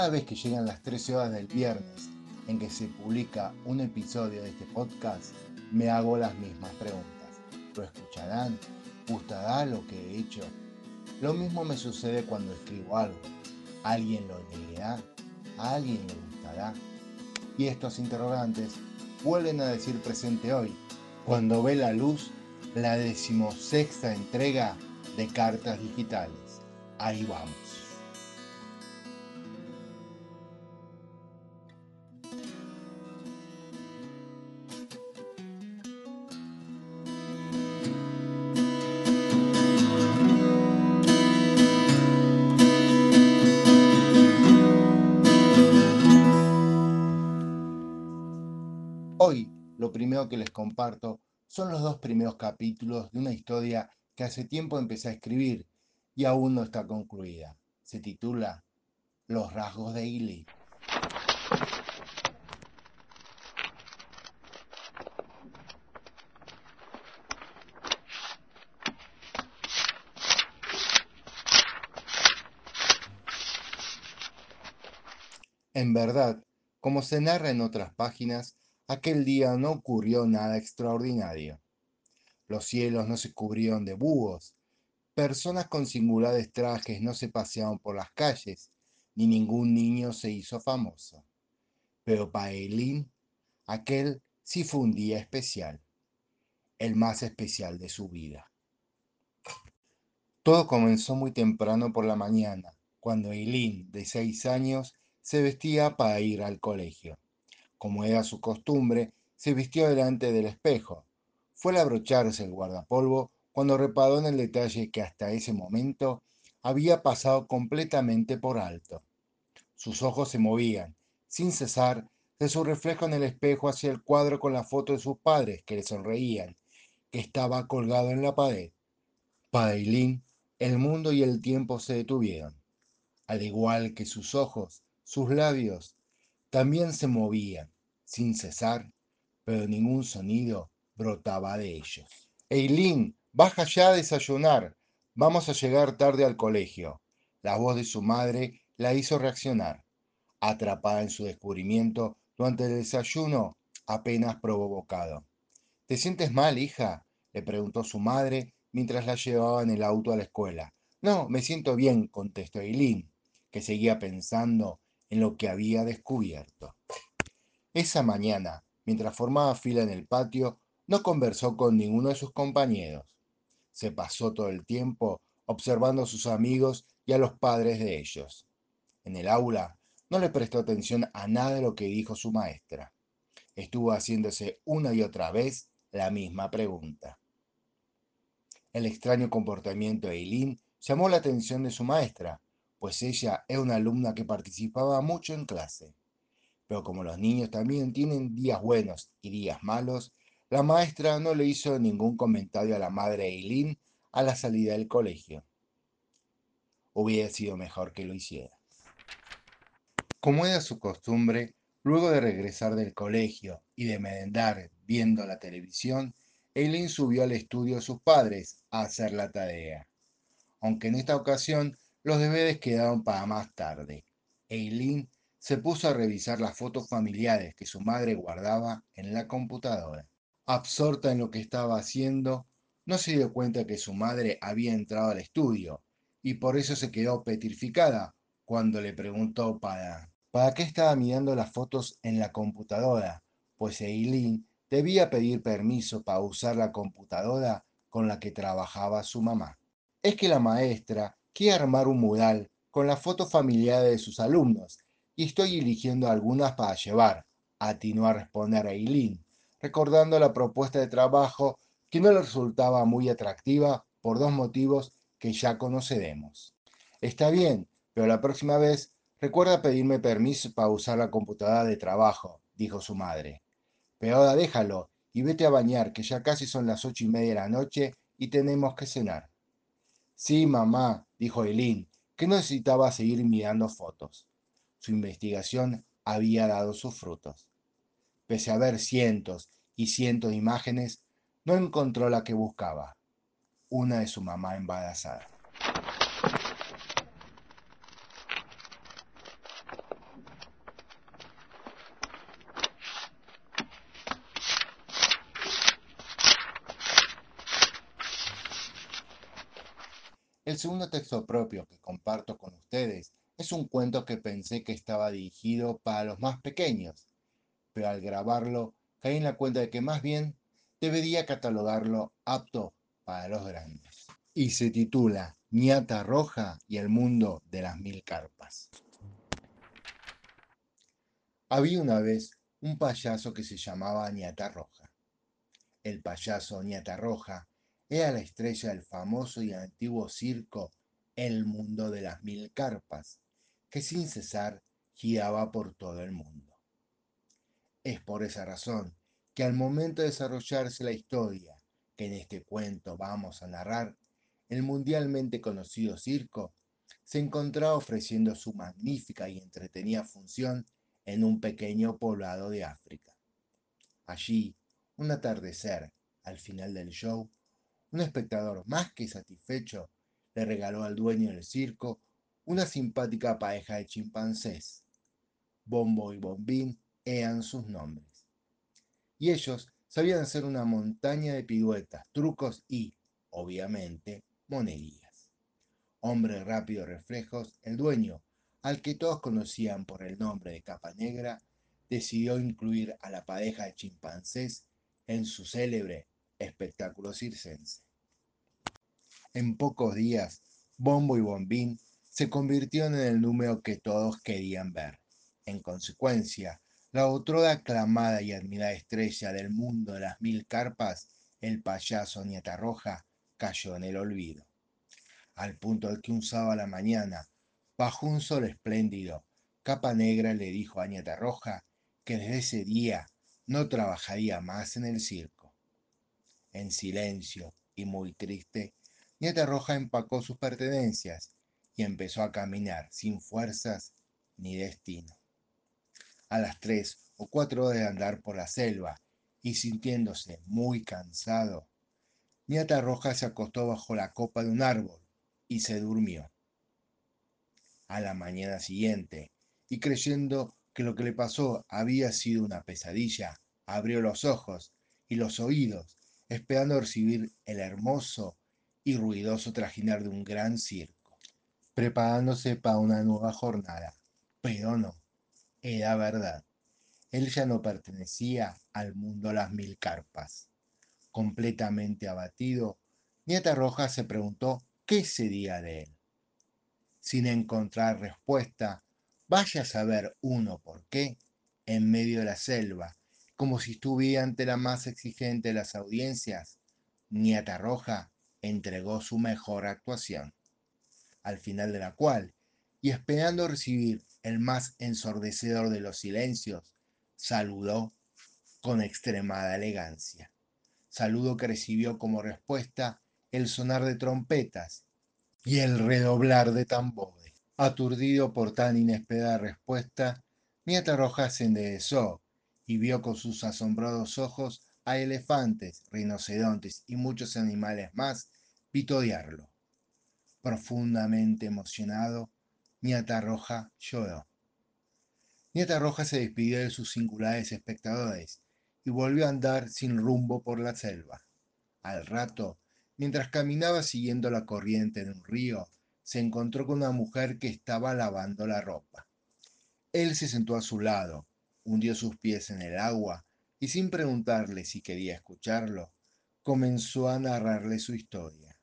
cada vez que llegan las 13 horas del viernes en que se publica un episodio de este podcast, me hago las mismas preguntas. ¿Lo escucharán? ¿Gustará lo que he hecho? Lo mismo me sucede cuando escribo algo. ¿Alguien lo leerá? ¿A alguien le gustará? Y estos interrogantes vuelven a decir presente hoy, cuando ve la luz la decimosexta entrega de cartas digitales. Ahí vamos. Lo primero que les comparto son los dos primeros capítulos de una historia que hace tiempo empecé a escribir y aún no está concluida. Se titula Los rasgos de Ili. En verdad, como se narra en otras páginas, Aquel día no ocurrió nada extraordinario. Los cielos no se cubrieron de búhos, personas con singulares trajes no se paseaban por las calles, ni ningún niño se hizo famoso. Pero para Eileen, aquel sí fue un día especial, el más especial de su vida. Todo comenzó muy temprano por la mañana, cuando Eileen, de seis años, se vestía para ir al colegio. Como era su costumbre, se vistió delante del espejo. Fue a abrocharse el guardapolvo cuando reparó en el detalle que hasta ese momento había pasado completamente por alto. Sus ojos se movían, sin cesar, de su reflejo en el espejo hacia el cuadro con la foto de sus padres que le sonreían, que estaba colgado en la pared. Para Eileen, el mundo y el tiempo se detuvieron, al igual que sus ojos, sus labios, también se movían, sin cesar, pero ningún sonido brotaba de ellos. Eileen, baja ya a desayunar. Vamos a llegar tarde al colegio. La voz de su madre la hizo reaccionar. Atrapada en su descubrimiento durante el desayuno apenas provocado. ¿Te sientes mal, hija? le preguntó su madre mientras la llevaba en el auto a la escuela. No, me siento bien, contestó Eileen, que seguía pensando en lo que había descubierto. Esa mañana, mientras formaba fila en el patio, no conversó con ninguno de sus compañeros. Se pasó todo el tiempo observando a sus amigos y a los padres de ellos. En el aula no le prestó atención a nada de lo que dijo su maestra. Estuvo haciéndose una y otra vez la misma pregunta. El extraño comportamiento de Eileen llamó la atención de su maestra, pues ella es una alumna que participaba mucho en clase. Pero como los niños también tienen días buenos y días malos, la maestra no le hizo ningún comentario a la madre Eileen a la salida del colegio. Hubiera sido mejor que lo hiciera. Como era su costumbre, luego de regresar del colegio y de merendar viendo la televisión, Eileen subió al estudio de sus padres a hacer la tarea. Aunque en esta ocasión los deberes quedaron para más tarde. Eileen se puso a revisar las fotos familiares que su madre guardaba en la computadora. Absorta en lo que estaba haciendo, no se dio cuenta que su madre había entrado al estudio y por eso se quedó petrificada cuando le preguntó para, para qué estaba mirando las fotos en la computadora, pues Eileen debía pedir permiso para usar la computadora con la que trabajaba su mamá. Es que la maestra quiere armar un mural con las fotos familiares de sus alumnos y estoy eligiendo algunas para llevar, atinó a responder a Eileen, recordando la propuesta de trabajo que no le resultaba muy atractiva por dos motivos que ya conoceremos. Está bien, pero la próxima vez recuerda pedirme permiso para usar la computadora de trabajo, dijo su madre. Pero ahora déjalo y vete a bañar, que ya casi son las ocho y media de la noche y tenemos que cenar. Sí, mamá, dijo Eileen, que no necesitaba seguir mirando fotos. Su investigación había dado sus frutos. Pese a ver cientos y cientos de imágenes, no encontró la que buscaba, una de su mamá embarazada. Segundo texto propio que comparto con ustedes es un cuento que pensé que estaba dirigido para los más pequeños, pero al grabarlo caí en la cuenta de que más bien debería catalogarlo apto para los grandes. Y se titula Niata Roja y el mundo de las mil carpas. Había una vez un payaso que se llamaba Niata Roja. El payaso Niata Roja era la estrella del famoso y antiguo circo El Mundo de las Mil Carpas, que sin cesar giraba por todo el mundo. Es por esa razón que al momento de desarrollarse la historia que en este cuento vamos a narrar, el mundialmente conocido circo se encontraba ofreciendo su magnífica y entretenida función en un pequeño poblado de África. Allí, un atardecer, al final del show, un espectador más que satisfecho le regaló al dueño del circo una simpática pareja de chimpancés. Bombo y Bombín eran sus nombres. Y ellos sabían hacer una montaña de piruetas, trucos y, obviamente, monerías. Hombre rápido reflejos, el dueño, al que todos conocían por el nombre de Capa Negra, decidió incluir a la pareja de chimpancés en su célebre espectáculo circense. En pocos días, Bombo y Bombín se convirtieron en el número que todos querían ver. En consecuencia, la otra aclamada y admirada estrella del mundo de las mil carpas, el payaso Nieta Roja, cayó en el olvido. Al punto de que un sábado a la mañana, bajo un sol espléndido, Capa Negra le dijo a Nieta Roja que desde ese día no trabajaría más en el circo. En silencio y muy triste, Nieta Roja empacó sus pertenencias y empezó a caminar sin fuerzas ni destino. A las tres o cuatro horas de andar por la selva y sintiéndose muy cansado, Nieta Roja se acostó bajo la copa de un árbol y se durmió. A la mañana siguiente, y creyendo que lo que le pasó había sido una pesadilla, abrió los ojos y los oídos, esperando recibir el hermoso y ruidoso trajinar de un gran circo, preparándose para una nueva jornada. Pero no, era verdad. Él ya no pertenecía al mundo las mil carpas. Completamente abatido, Nieta Roja se preguntó qué sería de él. Sin encontrar respuesta, vaya a saber uno por qué, en medio de la selva, como si estuviera ante la más exigente de las audiencias, Nieta Roja entregó su mejor actuación, al final de la cual, y esperando recibir el más ensordecedor de los silencios, saludó con extremada elegancia. Saludo que recibió como respuesta el sonar de trompetas y el redoblar de tambores. Aturdido por tan inesperada respuesta, Nieta Roja se enderezó y vio con sus asombrados ojos a elefantes, rinocerontes y muchos animales más vitorearlo. Profundamente emocionado, Nieta Roja lloró. Nieta Roja se despidió de sus singulares espectadores y volvió a andar sin rumbo por la selva. Al rato, mientras caminaba siguiendo la corriente de un río, se encontró con una mujer que estaba lavando la ropa. Él se sentó a su lado, hundió sus pies en el agua y sin preguntarle si quería escucharlo, comenzó a narrarle su historia.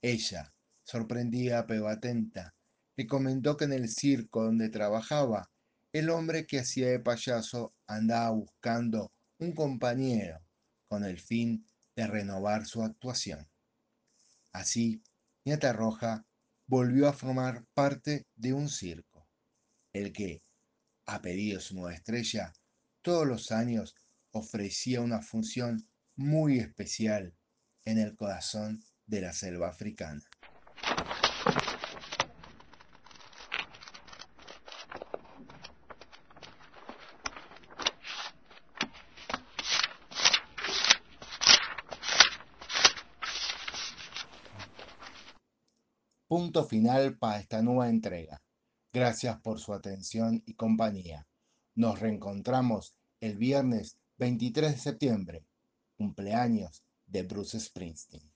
Ella, sorprendida pero atenta, le comentó que en el circo donde trabajaba, el hombre que hacía de payaso andaba buscando un compañero con el fin de renovar su actuación. Así, Nieta Roja volvió a formar parte de un circo, el que, a pedido de su nueva estrella, todos los años ofrecía una función muy especial en el corazón de la selva africana. Punto final para esta nueva entrega. Gracias por su atención y compañía. Nos reencontramos el viernes 23 de septiembre, cumpleaños de Bruce Springsteen.